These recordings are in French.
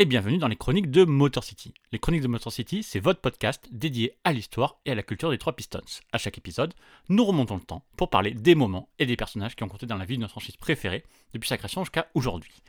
et bienvenue dans les chroniques de Motor City. Les chroniques de Motor City, c'est votre podcast dédié à l'histoire et à la culture des trois Pistons. À chaque épisode, nous remontons le temps pour parler des moments et des personnages qui ont compté dans la vie de notre franchise préférée depuis sa création jusqu'à aujourd'hui.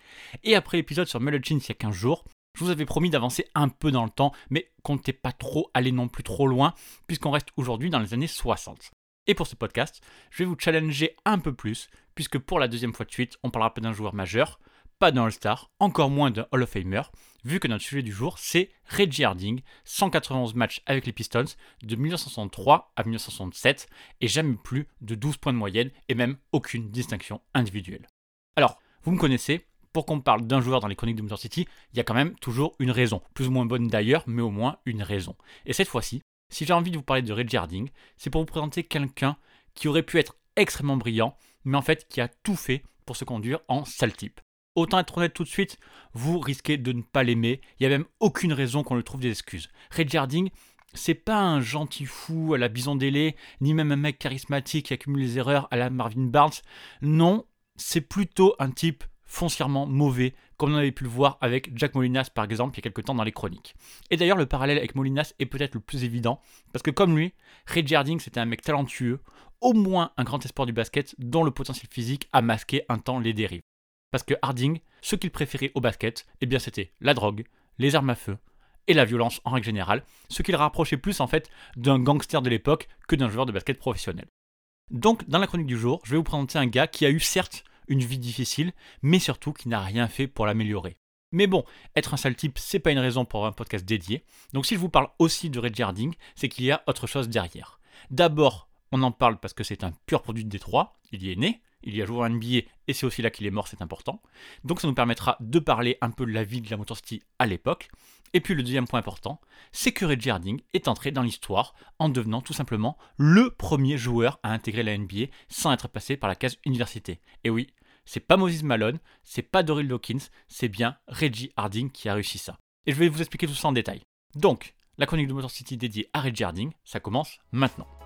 Et après l'épisode sur Melo Jeans il y a 15 jours, je vous avais promis d'avancer un peu dans le temps, mais comptez pas trop aller non plus trop loin, puisqu'on reste aujourd'hui dans les années 60. Et pour ce podcast, je vais vous challenger un peu plus, puisque pour la deuxième fois de suite, on parlera pas d'un joueur majeur, pas d'un All-Star, encore moins d'un Hall of Famer, vu que notre sujet du jour, c'est Reggie Harding, 191 matchs avec les Pistons de 1963 à 1967, et jamais plus de 12 points de moyenne, et même aucune distinction individuelle. Alors, vous me connaissez, pour qu'on parle d'un joueur dans les chroniques de Motor City, il y a quand même toujours une raison, plus ou moins bonne d'ailleurs, mais au moins une raison. Et cette fois-ci, si j'ai envie de vous parler de Reggie Harding, c'est pour vous présenter quelqu'un qui aurait pu être extrêmement brillant, mais en fait qui a tout fait pour se conduire en sale type. Autant être honnête tout de suite, vous risquez de ne pas l'aimer, il n'y a même aucune raison qu'on lui trouve des excuses. Reggie Harding, c'est pas un gentil fou à la Bison Délé, ni même un mec charismatique qui accumule les erreurs à la Marvin Barnes. Non, c'est plutôt un type foncièrement mauvais, comme on avait pu le voir avec Jack Molinas par exemple il y a quelques temps dans les chroniques. Et d'ailleurs le parallèle avec Molinas est peut-être le plus évident, parce que comme lui, Reggie Harding c'était un mec talentueux, au moins un grand espoir du basket dont le potentiel physique a masqué un temps les dérives. Parce que Harding, ce qu'il préférait au basket, eh c'était la drogue, les armes à feu et la violence en règle générale, ce qui le rapprochait plus en fait d'un gangster de l'époque que d'un joueur de basket professionnel. Donc dans la chronique du jour, je vais vous présenter un gars qui a eu certes une vie difficile, mais surtout qui n'a rien fait pour l'améliorer. Mais bon, être un sale type, c'est pas une raison pour un podcast dédié. Donc si je vous parle aussi de Reggie Harding, c'est qu'il y a autre chose derrière. D'abord, on en parle parce que c'est un pur produit de Détroit, il y est né, il y a joué en NBA et c'est aussi là qu'il est mort, c'est important. Donc ça nous permettra de parler un peu de la vie de la Motor City à l'époque. Et puis le deuxième point important, c'est que Reggie Harding est entré dans l'histoire en devenant tout simplement le premier joueur à intégrer la NBA sans être passé par la case université. Et oui, c'est pas Moses Malone, c'est pas Doryl Dawkins, c'est bien Reggie Harding qui a réussi ça. Et je vais vous expliquer tout ça en détail. Donc, la chronique de Motor City dédiée à Reggie Harding, ça commence maintenant.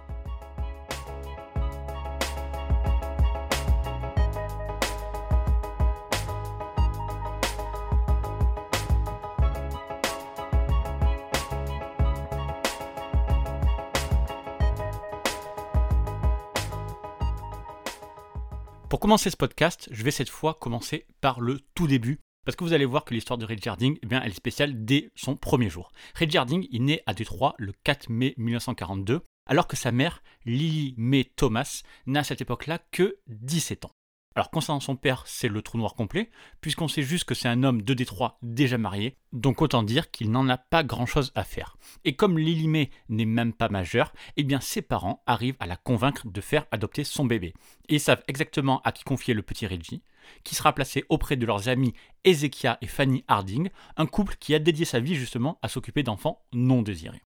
Commencer ce podcast, je vais cette fois commencer par le tout début. Parce que vous allez voir que l'histoire de Reggie Harding, eh bien, est spéciale dès son premier jour. Reggie Harding est né à Détroit le 4 mai 1942, alors que sa mère, Lily Mae Thomas, n'a à cette époque-là que 17 ans. Alors concernant son père, c'est le trou noir complet, puisqu'on sait juste que c'est un homme de Détroit déjà marié, donc autant dire qu'il n'en a pas grand-chose à faire. Et comme Lily Mae n'est même pas majeure, eh bien ses parents arrivent à la convaincre de faire adopter son bébé. Et ils savent exactement à qui confier le petit Reggie, qui sera placé auprès de leurs amis Ezekia et Fanny Harding, un couple qui a dédié sa vie justement à s'occuper d'enfants non désirés.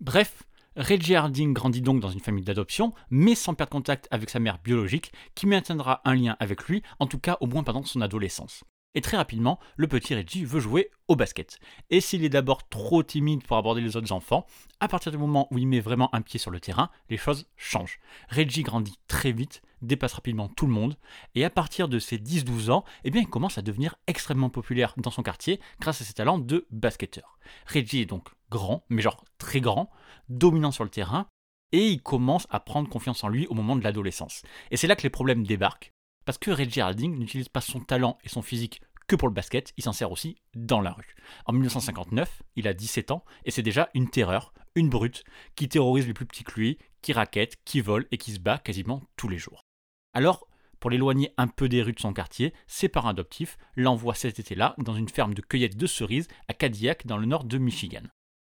Bref, Reggie Harding grandit donc dans une famille d'adoption, mais sans perdre contact avec sa mère biologique, qui maintiendra un lien avec lui, en tout cas au moins pendant son adolescence. Et très rapidement, le petit Reggie veut jouer au basket. Et s'il est d'abord trop timide pour aborder les autres enfants, à partir du moment où il met vraiment un pied sur le terrain, les choses changent. Reggie grandit très vite, dépasse rapidement tout le monde, et à partir de ses 10-12 ans, eh bien, il commence à devenir extrêmement populaire dans son quartier grâce à ses talents de basketteur. Reggie est donc grand, mais genre très grand, dominant sur le terrain, et il commence à prendre confiance en lui au moment de l'adolescence. Et c'est là que les problèmes débarquent, parce que Reggie Harding n'utilise pas son talent et son physique que pour le basket, il s'en sert aussi dans la rue. En 1959, il a 17 ans, et c'est déjà une terreur, une brute, qui terrorise les plus petits que lui, qui raquette, qui vole et qui se bat quasiment tous les jours. Alors, pour l'éloigner un peu des rues de son quartier, ses parents adoptifs l'envoient cet été-là dans une ferme de cueillette de cerises à Cadillac dans le nord de Michigan.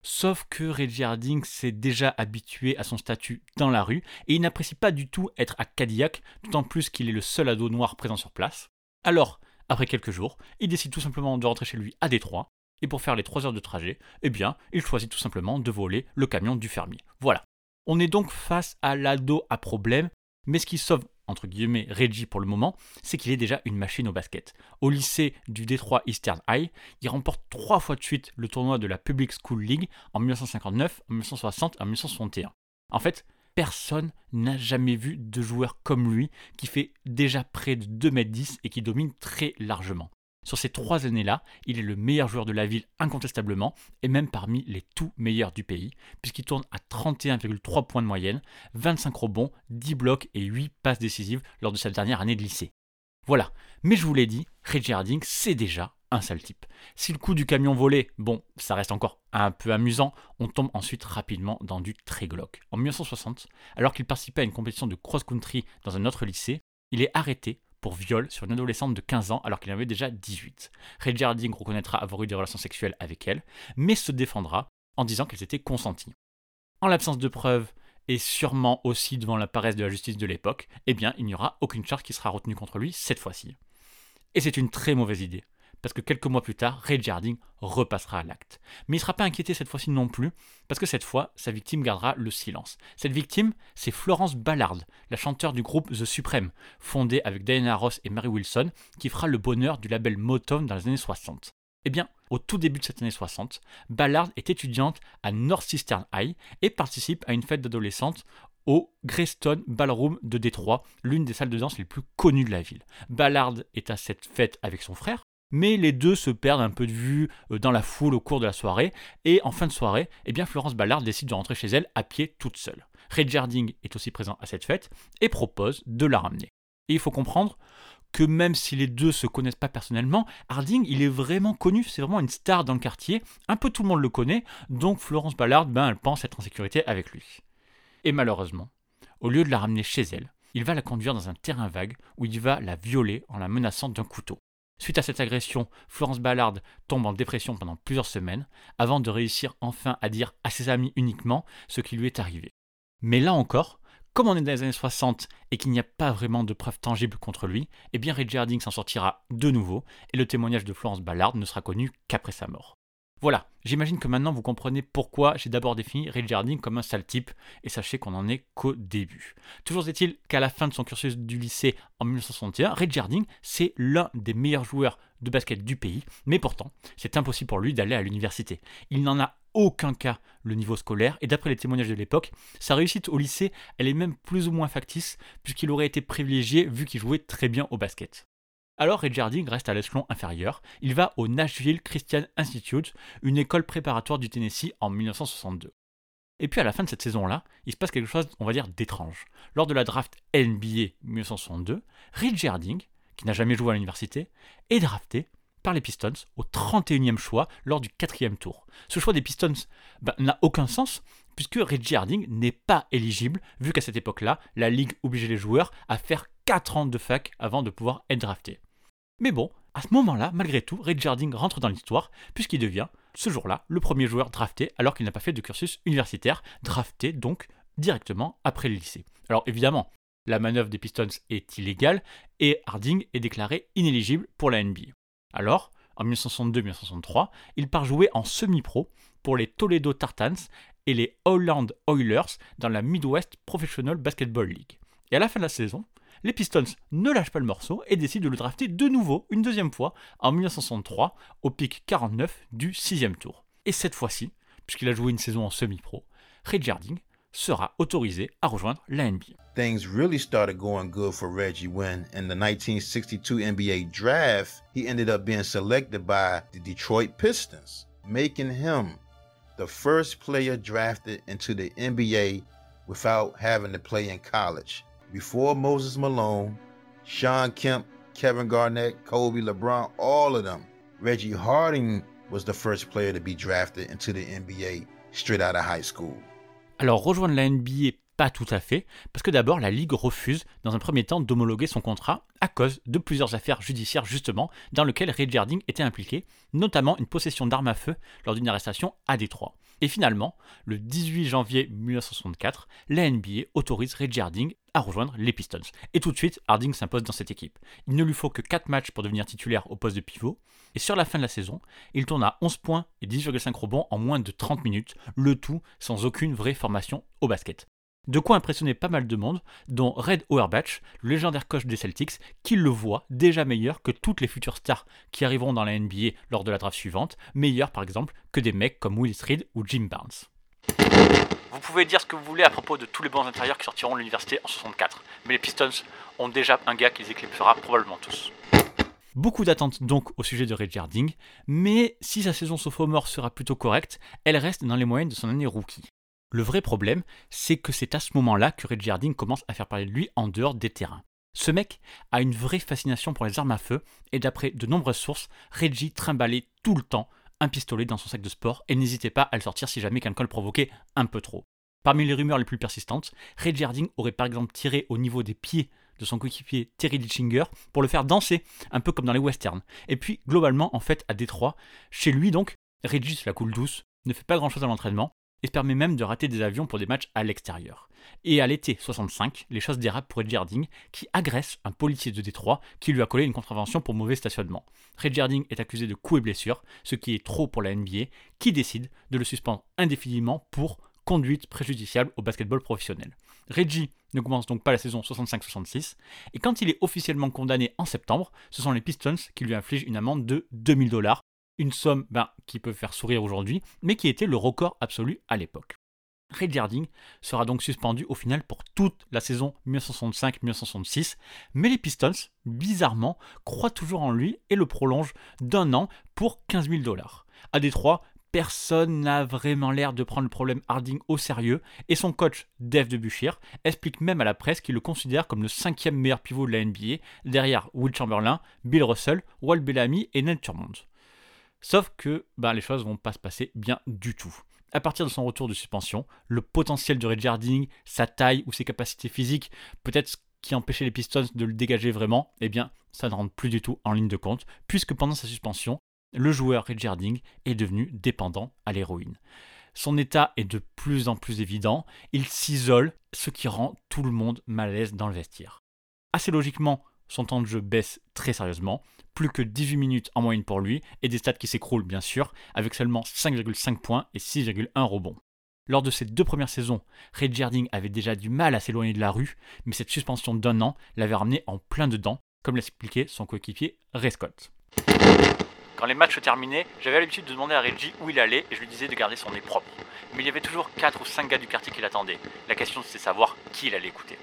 Sauf que Reggie Harding s'est déjà habitué à son statut dans la rue et il n'apprécie pas du tout être à Cadillac, d'autant plus qu'il est le seul ado noir présent sur place. Alors, après quelques jours, il décide tout simplement de rentrer chez lui à Détroit et pour faire les 3 heures de trajet, eh bien, il choisit tout simplement de voler le camion du fermier. Voilà. On est donc face à l'ado à problème, mais ce qui sauve entre guillemets Reggie pour le moment, c'est qu'il est déjà une machine au basket. Au lycée du Détroit Eastern High, il remporte trois fois de suite le tournoi de la Public School League en 1959, en 1960 et en 1961. En fait, personne n'a jamais vu de joueur comme lui qui fait déjà près de 2m10 et qui domine très largement. Sur ces trois années-là, il est le meilleur joueur de la ville incontestablement, et même parmi les tout meilleurs du pays, puisqu'il tourne à 31,3 points de moyenne, 25 rebonds, 10 blocs et 8 passes décisives lors de sa dernière année de lycée. Voilà, mais je vous l'ai dit, Reggie Harding, c'est déjà un sale type. Si le coup du camion volé, bon, ça reste encore un peu amusant, on tombe ensuite rapidement dans du très glauque. En 1960, alors qu'il participait à une compétition de cross-country dans un autre lycée, il est arrêté pour viol sur une adolescente de 15 ans alors qu'il avait déjà 18. Reggie Harding reconnaîtra avoir eu des relations sexuelles avec elle, mais se défendra en disant qu'elles étaient consenties. En l'absence de preuves, et sûrement aussi devant la paresse de la justice de l'époque, eh bien il n'y aura aucune charge qui sera retenue contre lui cette fois-ci. Et c'est une très mauvaise idée, parce que quelques mois plus tard, Ray Jarding repassera à l'acte. Mais il ne sera pas inquiété cette fois-ci non plus, parce que cette fois, sa victime gardera le silence. Cette victime, c'est Florence Ballard, la chanteure du groupe The Supreme, fondée avec Diana Ross et Mary Wilson, qui fera le bonheur du label Motown dans les années 60. Eh bien, au tout début de cette année 60, Ballard est étudiante à Northeastern High et participe à une fête d'adolescente au Greystone Ballroom de Détroit, l'une des salles de danse les plus connues de la ville. Ballard est à cette fête avec son frère, mais les deux se perdent un peu de vue euh, dans la foule au cours de la soirée, et en fin de soirée, eh Florence Ballard décide de rentrer chez elle à pied toute seule. Ray Jarding est aussi présent à cette fête et propose de la ramener. Et il faut comprendre que même si les deux se connaissent pas personnellement, Harding, il est vraiment connu, c'est vraiment une star dans le quartier, un peu tout le monde le connaît, donc Florence Ballard, ben, elle pense être en sécurité avec lui. Et malheureusement, au lieu de la ramener chez elle, il va la conduire dans un terrain vague où il va la violer en la menaçant d'un couteau. Suite à cette agression, Florence Ballard tombe en dépression pendant plusieurs semaines, avant de réussir enfin à dire à ses amis uniquement ce qui lui est arrivé. Mais là encore, comme on est dans les années 60 et qu'il n'y a pas vraiment de preuves tangibles contre lui, eh bien Ray Harding s'en sortira de nouveau et le témoignage de Florence Ballard ne sera connu qu'après sa mort. Voilà, j'imagine que maintenant vous comprenez pourquoi j'ai d'abord défini Ray Jardine comme un sale type, et sachez qu'on n'en est qu'au début. Toujours est-il qu'à la fin de son cursus du lycée en 1961, Ray Jardine, c'est l'un des meilleurs joueurs de basket du pays, mais pourtant, c'est impossible pour lui d'aller à l'université. Il n'en a aucun cas le niveau scolaire, et d'après les témoignages de l'époque, sa réussite au lycée, elle est même plus ou moins factice, puisqu'il aurait été privilégié vu qu'il jouait très bien au basket. Alors Ray Jarding reste à l'échelon inférieur. Il va au Nashville Christian Institute, une école préparatoire du Tennessee en 1962. Et puis à la fin de cette saison-là, il se passe quelque chose, on va dire, d'étrange. Lors de la draft NBA 1962, Ray Jarding, qui n'a jamais joué à l'université, est drafté par les Pistons au 31e choix lors du quatrième tour. Ce choix des Pistons ben, n'a aucun sens puisque Reggie Harding n'est pas éligible vu qu'à cette époque-là, la ligue obligeait les joueurs à faire 4 ans de fac avant de pouvoir être drafté. Mais bon, à ce moment-là, malgré tout, Ray Jarding rentre dans l'histoire, puisqu'il devient, ce jour-là, le premier joueur drafté alors qu'il n'a pas fait de cursus universitaire, drafté donc directement après le lycée. Alors évidemment, la manœuvre des Pistons est illégale et Harding est déclaré inéligible pour la NBA. Alors, en 1962-1963, il part jouer en semi-pro pour les Toledo Tartans et les Holland Oilers dans la Midwest Professional Basketball League. Et à la fin de la saison, les Pistons ne lâchent pas le morceau et décident de le drafter de nouveau, une deuxième fois, en 1963, au pic 49 du sixième tour. Et cette fois-ci, puisqu'il a joué une saison en semi-pro, Ray Jarding sera autorisé à rejoindre la NBA. Things really started going good for Reggie when, in the 1962 NBA draft, he ended up being selected by the Detroit Pistons, making him the first player drafted into the NBA without having to play in college. Before Moses Malone, Sean Kemp, Kevin Garnett, Kobe, LeBron, all of them, Reggie Harding was the first player to be drafted into the NBA straight out of high school. Alors rejoindre la NBA, pas tout à fait, parce que d'abord la Ligue refuse dans un premier temps d'homologuer son contrat à cause de plusieurs affaires judiciaires justement dans lesquelles Ray Jarding était impliqué, notamment une possession d'armes à feu lors d'une arrestation à Détroit. Et finalement, le 18 janvier 1964, la NBA autorise Reggie Harding à rejoindre les Pistons. Et tout de suite, Harding s'impose dans cette équipe. Il ne lui faut que 4 matchs pour devenir titulaire au poste de pivot, et sur la fin de la saison, il tourne à 11 points et 10,5 rebonds en moins de 30 minutes, le tout sans aucune vraie formation au basket. De quoi impressionner pas mal de monde, dont Red Auerbach, le légendaire coach des Celtics, qui le voit déjà meilleur que toutes les futures stars qui arriveront dans la NBA lors de la draft suivante, meilleur par exemple que des mecs comme Willis Reed ou Jim Barnes. Vous pouvez dire ce que vous voulez à propos de tous les bons intérieurs qui sortiront de l'université en 64, mais les Pistons ont déjà un gars qui les éclipsera probablement tous. Beaucoup d'attentes donc au sujet de Reggie Harding, mais si sa saison sophomore sera plutôt correcte, elle reste dans les moyennes de son année rookie. Le vrai problème, c'est que c'est à ce moment-là que Reggie Harding commence à faire parler de lui en dehors des terrains. Ce mec a une vraie fascination pour les armes à feu, et d'après de nombreuses sources, Reggie trimballait tout le temps un pistolet dans son sac de sport et n'hésitait pas à le sortir si jamais quelqu'un le provoquait un peu trop. Parmi les rumeurs les plus persistantes, Reggie Harding aurait par exemple tiré au niveau des pieds de son coéquipier Terry Ditchinger pour le faire danser, un peu comme dans les westerns. Et puis, globalement, en fait, à Détroit, chez lui donc, Reggie la coule douce, ne fait pas grand chose à l'entraînement, et permet même de rater des avions pour des matchs à l'extérieur. Et à l'été 65, les choses dérapent pour Reggie Harding, qui agresse un policier de Détroit qui lui a collé une contravention pour mauvais stationnement. Reggie Harding est accusé de coups et blessures, ce qui est trop pour la NBA, qui décide de le suspendre indéfiniment pour conduite préjudiciable au basketball professionnel. Reggie ne commence donc pas la saison 65-66, et quand il est officiellement condamné en septembre, ce sont les Pistons qui lui infligent une amende de 2000 dollars, une somme ben, qui peut faire sourire aujourd'hui, mais qui était le record absolu à l'époque. Reggie Harding sera donc suspendu au final pour toute la saison 1965-1966, mais les Pistons, bizarrement, croient toujours en lui et le prolongent d'un an pour 15 000 dollars. À Détroit, personne n'a vraiment l'air de prendre le problème Harding au sérieux, et son coach, Dave DeBuchir, explique même à la presse qu'il le considère comme le cinquième meilleur pivot de la NBA, derrière Will Chamberlain, Bill Russell, Walt Bellamy et Ned Turmond. Sauf que ben, les choses vont pas se passer bien du tout. À partir de son retour de suspension, le potentiel de Reggie Harding, sa taille ou ses capacités physiques, peut-être ce qui empêchait les Pistons de le dégager vraiment, eh bien, ça ne rentre plus du tout en ligne de compte, puisque pendant sa suspension, le joueur Reggie Harding est devenu dépendant à l'héroïne. Son état est de plus en plus évident, il s'isole, ce qui rend tout le monde mal à l'aise dans le vestiaire. Assez logiquement, son temps de jeu baisse très sérieusement, plus que 18 minutes en moyenne pour lui, et des stats qui s'écroulent bien sûr, avec seulement 5,5 points et 6,1 rebonds. Lors de ses deux premières saisons, Reggie Harding avait déjà du mal à s'éloigner de la rue, mais cette suspension d'un an l'avait ramené en plein dedans, comme l'expliquait son coéquipier Ray Scott. Quand les matchs terminaient, j'avais l'habitude de demander à Reggie où il allait et je lui disais de garder son nez propre. Mais il y avait toujours 4 ou 5 gars du quartier qui l'attendaient. La question c'était savoir qui il allait écouter.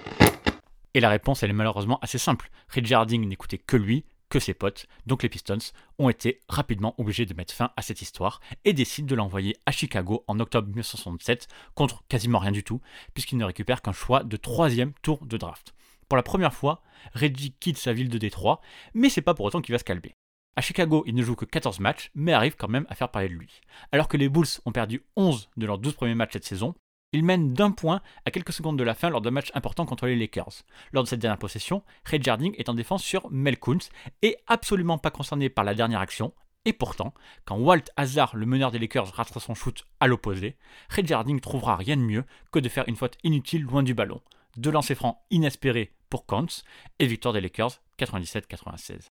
Et la réponse elle est malheureusement assez simple. Reggie Harding n'écoutait que lui, que ses potes, donc les Pistons, ont été rapidement obligés de mettre fin à cette histoire et décident de l'envoyer à Chicago en octobre 1967 contre quasiment rien du tout, puisqu'il ne récupère qu'un choix de troisième tour de draft. Pour la première fois, Reggie quitte sa ville de Détroit, mais c'est pas pour autant qu'il va se calmer. À Chicago, il ne joue que 14 matchs, mais arrive quand même à faire parler de lui. Alors que les Bulls ont perdu 11 de leurs 12 premiers matchs cette saison, il mène d'un point à quelques secondes de la fin lors d'un match important contre les Lakers. Lors de cette dernière possession, Ray Jarding est en défense sur Mel Kuntz et absolument pas concerné par la dernière action. Et pourtant, quand Walt Hazard, le meneur des Lakers, ratera son shoot à l'opposé, Ray Jarding trouvera rien de mieux que de faire une faute inutile loin du ballon. Deux lancers francs inespérés pour Kuntz et victoire des Lakers 97-96.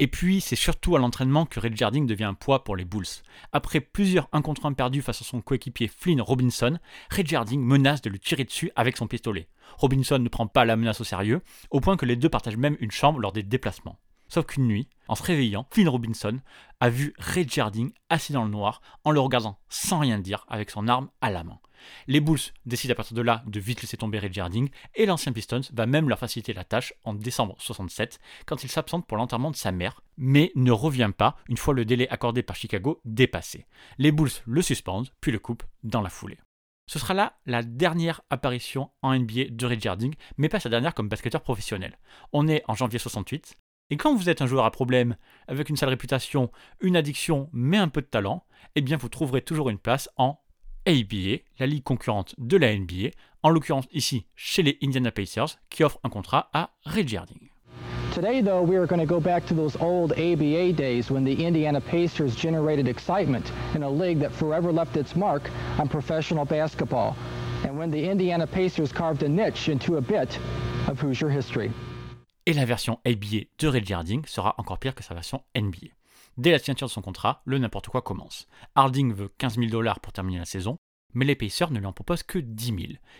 Et puis, c'est surtout à l'entraînement que Reggie Harding devient un poids pour les Bulls. Après plusieurs 1 contre 1 perdus face à son coéquipier Flynn Robinson, Reggie Harding menace de lui tirer dessus avec son pistolet. Robinson ne prend pas la menace au sérieux, au point que les deux partagent même une chambre lors des déplacements. Sauf qu'une nuit, en se réveillant, Flynn Robinson a vu Reggie Harding assis dans le noir en le regardant sans rien dire avec son arme à la main. Les Bulls décident à partir de là de vite laisser tomber Reggie Harding et l'ancien Pistons va même leur faciliter la tâche en décembre 67 quand il s'absente pour l'enterrement de sa mère, mais ne revient pas une fois le délai accordé par Chicago dépassé. Les Bulls le suspendent puis le coupent dans la foulée. Ce sera là la dernière apparition en NBA de Reggie Harding, mais pas sa dernière comme basketteur professionnel. On est en janvier 68, et quand vous êtes un joueur à problème, avec une sale réputation, une addiction, mais un peu de talent, eh bien vous trouverez toujours une place en ABA, la ligue concurrente de la NBA, en l'occurrence ici chez les Indiana Pacers, qui offre un contrat à Reggie Harding. Today, though, we are going to go back to those old ABA days when the Indiana Pacers generated excitement in a league that forever left its mark on professional basketball, and when the Indiana Pacers carved a niche into a bit of Hoosier history. Et la version ABA de Reggie Harding sera encore pire que sa version NBA. Dès la signature de son contrat, le n'importe quoi commence. Harding veut 15 000 dollars pour terminer la saison, mais les Pacers ne lui en proposent que 10 000.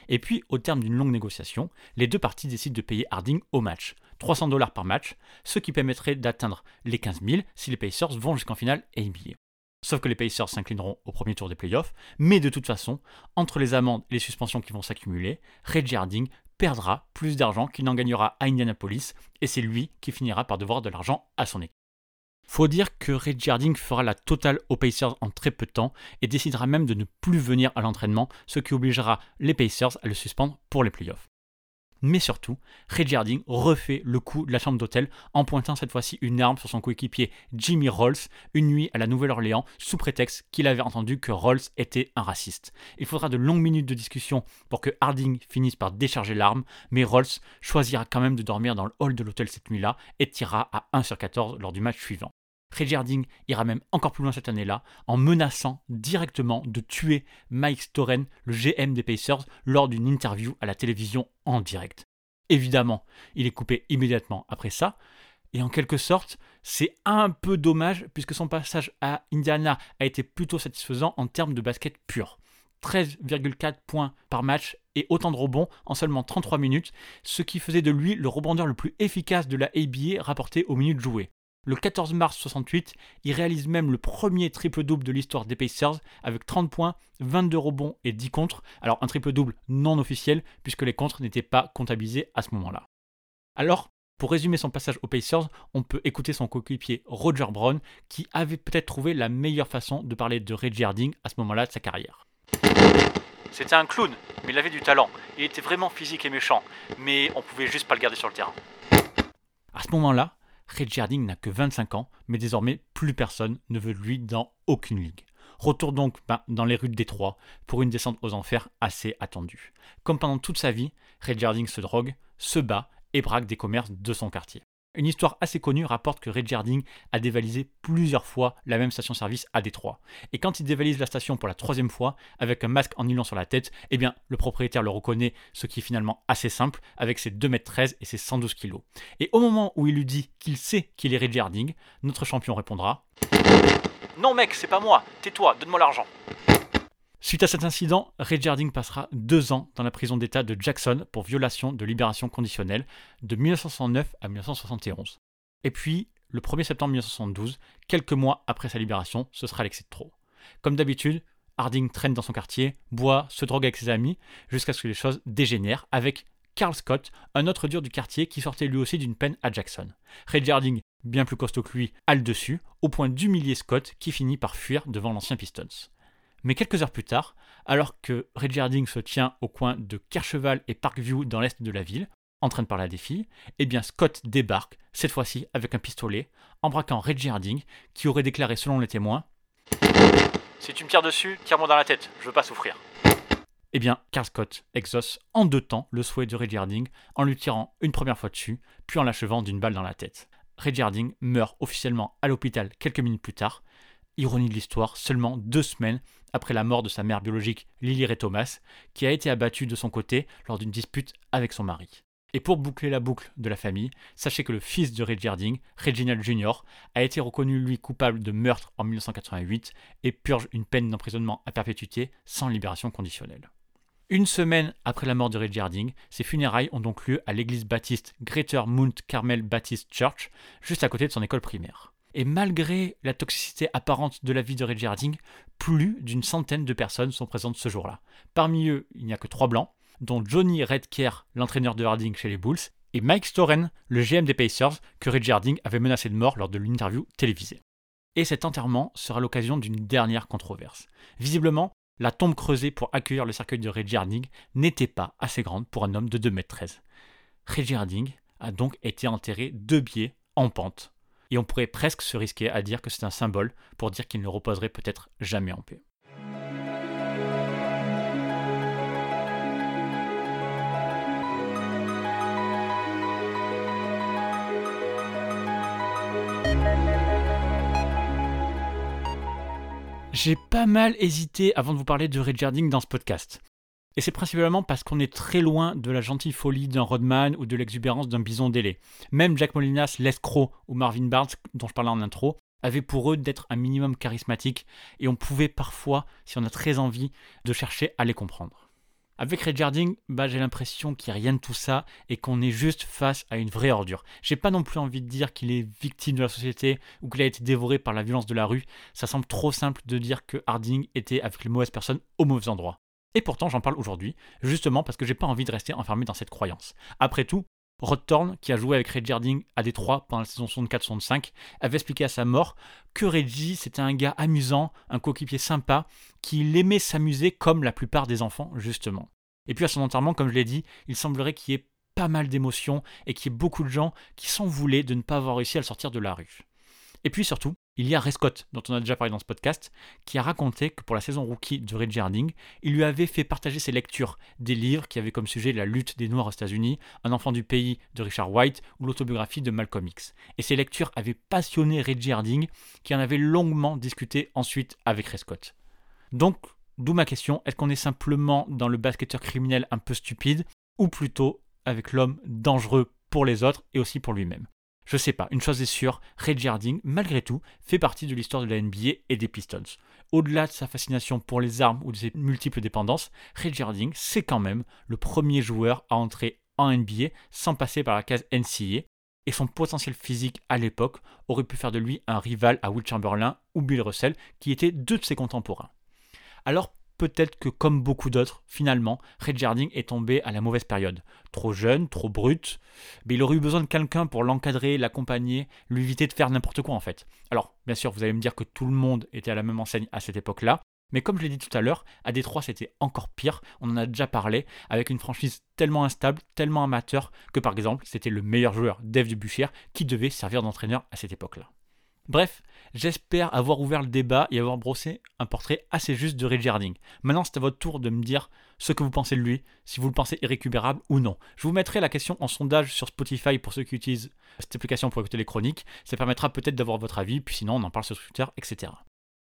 Et puis, au terme d'une longue négociation, les deux parties décident de payer Harding au match, 300 dollars par match, ce qui permettrait d'atteindre les 15 000 si les Pacers vont jusqu'en finale NBA. Sauf que les Pacers s'inclineront au premier tour des playoffs, mais de toute façon, entre les amendes et les suspensions qui vont s'accumuler, Reggie Harding perdra plus d'argent qu'il n'en gagnera à Indianapolis, et c'est lui qui finira par devoir de l'argent à son équipe. Faut dire que Reggie Harding fera la totale aux Pacers en très peu de temps et décidera même de ne plus venir à l'entraînement, ce qui obligera les Pacers à le suspendre pour les playoffs. Mais surtout, Reggie Harding refait le coup de la chambre d'hôtel en pointant cette fois-ci une arme sur son coéquipier Jimmy Rolls une nuit à la Nouvelle-Orléans sous prétexte qu'il avait entendu que Rolls était un raciste. Il faudra de longues minutes de discussion pour que Harding finisse par décharger l'arme, mais Rolls choisira quand même de dormir dans le hall de l'hôtel cette nuit-là et tirera à 1 sur 14 lors du match suivant. Reggie Harding ira même encore plus loin cette année-là en menaçant directement de tuer Mike Storen, le GM des Pacers, lors d'une interview à la télévision en direct. Évidemment, il est coupé immédiatement après ça, et en quelque sorte, c'est un peu dommage puisque son passage à Indiana a été plutôt satisfaisant en termes de basket pur. 13,4 points par match et autant de rebonds en seulement 33 minutes, ce qui faisait de lui le rebondeur le plus efficace de la ABA rapporté aux minutes jouées. Le 14 mars 68, il réalise même le premier triple-double de l'histoire des Pacers avec 30 points, 22 rebonds et 10 contres. Alors un triple-double non officiel puisque les contres n'étaient pas comptabilisés à ce moment-là. Alors, pour résumer son passage aux Pacers, on peut écouter son coéquipier Roger Brown qui avait peut-être trouvé la meilleure façon de parler de Reggie Harding à ce moment-là de sa carrière. C'était un clown, mais il avait du talent. Il était vraiment physique et méchant, mais on pouvait juste pas le garder sur le terrain. À ce moment-là, Reggie Harding n'a que 25 ans, mais désormais plus personne ne veut lui dans aucune ligue. Retour donc ben, dans les rues de Détroit pour une descente aux enfers assez attendue. Comme pendant toute sa vie, Reggie Harding se drogue, se bat et braque des commerces de son quartier. Une histoire assez connue rapporte que Reggie Harding a dévalisé plusieurs fois la même station-service à Détroit. Et quand il dévalise la station pour la troisième fois, avec un masque en nylon sur la tête, eh bien, le propriétaire le reconnaît, ce qui est finalement assez simple, avec ses 2m13 et ses 112 kg. Et au moment où il lui dit qu'il sait qu'il est Reggie Harding, notre champion répondra Non mec, c'est pas moi, tais-toi, donne-moi l'argent. Suite à cet incident, Reggie Harding passera deux ans dans la prison d'État de Jackson pour violation de libération conditionnelle de 1969 à 1971. Et puis, le 1er septembre 1972, quelques mois après sa libération, ce sera l'excès de trop. Comme d'habitude, Harding traîne dans son quartier, boit, se drogue avec ses amis, jusqu'à ce que les choses dégénèrent avec Carl Scott, un autre dur du quartier qui sortait lui aussi d'une peine à Jackson. Reggie Harding, bien plus costaud que lui, a le dessus, au point d'humilier Scott qui finit par fuir devant l'ancien Pistons. Mais quelques heures plus tard, alors que Reggie Harding se tient au coin de Kercheval et Parkview dans l'est de la ville, en train de parler à eh bien Scott débarque, cette fois-ci avec un pistolet, en braquant Reggie Harding, qui aurait déclaré selon les témoins Si tu me tires dessus, tire-moi dans la tête, je veux pas souffrir. Eh bien, Carl Scott exauce en deux temps le souhait de Reggie Harding en lui tirant une première fois dessus, puis en l'achevant d'une balle dans la tête. Reggie Harding meurt officiellement à l'hôpital quelques minutes plus tard, ironie de l'histoire, seulement deux semaines après la mort de sa mère biologique Lily Ray Thomas, qui a été abattue de son côté lors d'une dispute avec son mari. Et pour boucler la boucle de la famille, sachez que le fils de Reggie Harding, Reginald Jr., a été reconnu lui coupable de meurtre en 1988 et purge une peine d'emprisonnement à perpétuité sans libération conditionnelle. Une semaine après la mort de Reggie Harding, ses funérailles ont donc lieu à l'église baptiste Greater Mount Carmel Baptist Church, juste à côté de son école primaire. Et malgré la toxicité apparente de la vie de Reggie Harding, plus d'une centaine de personnes sont présentes ce jour-là. Parmi eux, il n'y a que trois blancs, dont Johnny Redcare, l'entraîneur de Harding chez les Bulls, et Mike Storen, le GM des Pacers, que Reggie Harding avait menacé de mort lors de l'interview télévisée. Et cet enterrement sera l'occasion d'une dernière controverse. Visiblement, la tombe creusée pour accueillir le cercueil de Reggie Harding n'était pas assez grande pour un homme de 2m13. Reggie Harding a donc été enterré deux pieds en pente et on pourrait presque se risquer à dire que c'est un symbole pour dire qu'il ne reposerait peut-être jamais en paix. J'ai pas mal hésité avant de vous parler de Red Harding dans ce podcast. Et c'est principalement parce qu'on est très loin de la gentille folie d'un Rodman ou de l'exubérance d'un Bison Délé. Même Jack Molinas, l'escroc ou Marvin Barnes, dont je parlais en intro, avaient pour eux d'être un minimum charismatique et on pouvait parfois, si on a très envie, de chercher à les comprendre. Avec Red Jarding, bah, j'ai l'impression qu'il n'y a rien de tout ça et qu'on est juste face à une vraie ordure. J'ai pas non plus envie de dire qu'il est victime de la société ou qu'il a été dévoré par la violence de la rue. Ça semble trop simple de dire que Harding était avec les mauvaises personnes au mauvais endroit. Et pourtant, j'en parle aujourd'hui, justement parce que j'ai pas envie de rester enfermé dans cette croyance. Après tout, Rod Thorne, qui a joué avec Red Jarding à Détroit pendant la saison 64-65, avait expliqué à sa mort que Reggie c'était un gars amusant, un coéquipier sympa, qui aimait s'amuser comme la plupart des enfants, justement. Et puis à son enterrement, comme je l'ai dit, il semblerait qu'il y ait pas mal d'émotions et qu'il y ait beaucoup de gens qui s'en voulaient de ne pas avoir réussi à le sortir de la rue. Et puis surtout, il y a Ray dont on a déjà parlé dans ce podcast, qui a raconté que pour la saison rookie de Red Harding, il lui avait fait partager ses lectures des livres qui avaient comme sujet la lutte des Noirs aux États-Unis, Un enfant du pays de Richard White ou l'autobiographie de Malcolm X. Et ces lectures avaient passionné Reggie Harding, qui en avait longuement discuté ensuite avec Ray. Donc, d'où ma question, est-ce qu'on est simplement dans le basketteur criminel un peu stupide, ou plutôt avec l'homme dangereux pour les autres et aussi pour lui-même? Je sais pas, une chose est sûre, Reggie Harding, malgré tout, fait partie de l'histoire de la NBA et des Pistons. Au-delà de sa fascination pour les armes ou de ses multiples dépendances, Reggie Harding, c'est quand même le premier joueur à entrer en NBA sans passer par la case NCA, et son potentiel physique à l'époque aurait pu faire de lui un rival à Will Chamberlain ou Bill Russell, qui étaient deux de ses contemporains. Alors peut-être que comme beaucoup d'autres, finalement, Red Jarding est tombé à la mauvaise période. Trop jeune, trop brut, mais il aurait eu besoin de quelqu'un pour l'encadrer, l'accompagner, lui éviter de faire n'importe quoi en fait. Alors, bien sûr, vous allez me dire que tout le monde était à la même enseigne à cette époque-là, mais comme je l'ai dit tout à l'heure, à Détroit c'était encore pire, on en a déjà parlé, avec une franchise tellement instable, tellement amateur, que par exemple c'était le meilleur joueur, Dave Dubuchère, qui devait servir d'entraîneur à cette époque-là. Bref, j'espère avoir ouvert le débat et avoir brossé un portrait assez juste de Reggie Harding. Maintenant, c'est à votre tour de me dire ce que vous pensez de lui, si vous le pensez irrécupérable ou non. Je vous mettrai la question en sondage sur Spotify pour ceux qui utilisent cette application pour écouter les chroniques. Ça permettra peut-être d'avoir votre avis, puis sinon on en parle sur Twitter, etc.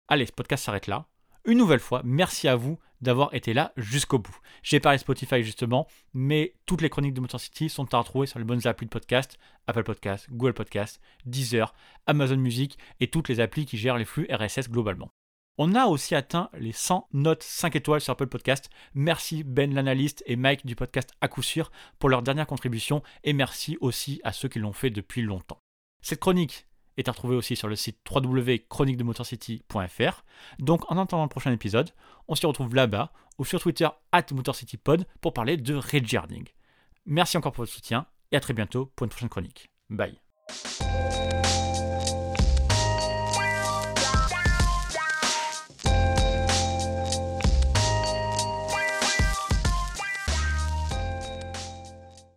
Allez, ce podcast s'arrête là. Une nouvelle fois, merci à vous d'avoir été là jusqu'au bout. J'ai parlé Spotify justement, mais toutes les chroniques de Motor City sont à retrouver sur les bonnes applis de podcast, Apple Podcast, Google Podcast, Deezer, Amazon Music et toutes les applis qui gèrent les flux RSS globalement. On a aussi atteint les 100 notes 5 étoiles sur Apple Podcast. Merci Ben l'analyste et Mike du podcast à coup sûr pour leur dernière contribution et merci aussi à ceux qui l'ont fait depuis longtemps. Cette chronique, est à retrouver aussi sur le site www.chroniquedemotorcity.fr. Donc en attendant le prochain épisode, on se retrouve là-bas ou sur Twitter at MotorCityPod pour parler de Reggie Harding. Merci encore pour votre soutien et à très bientôt pour une prochaine chronique. Bye.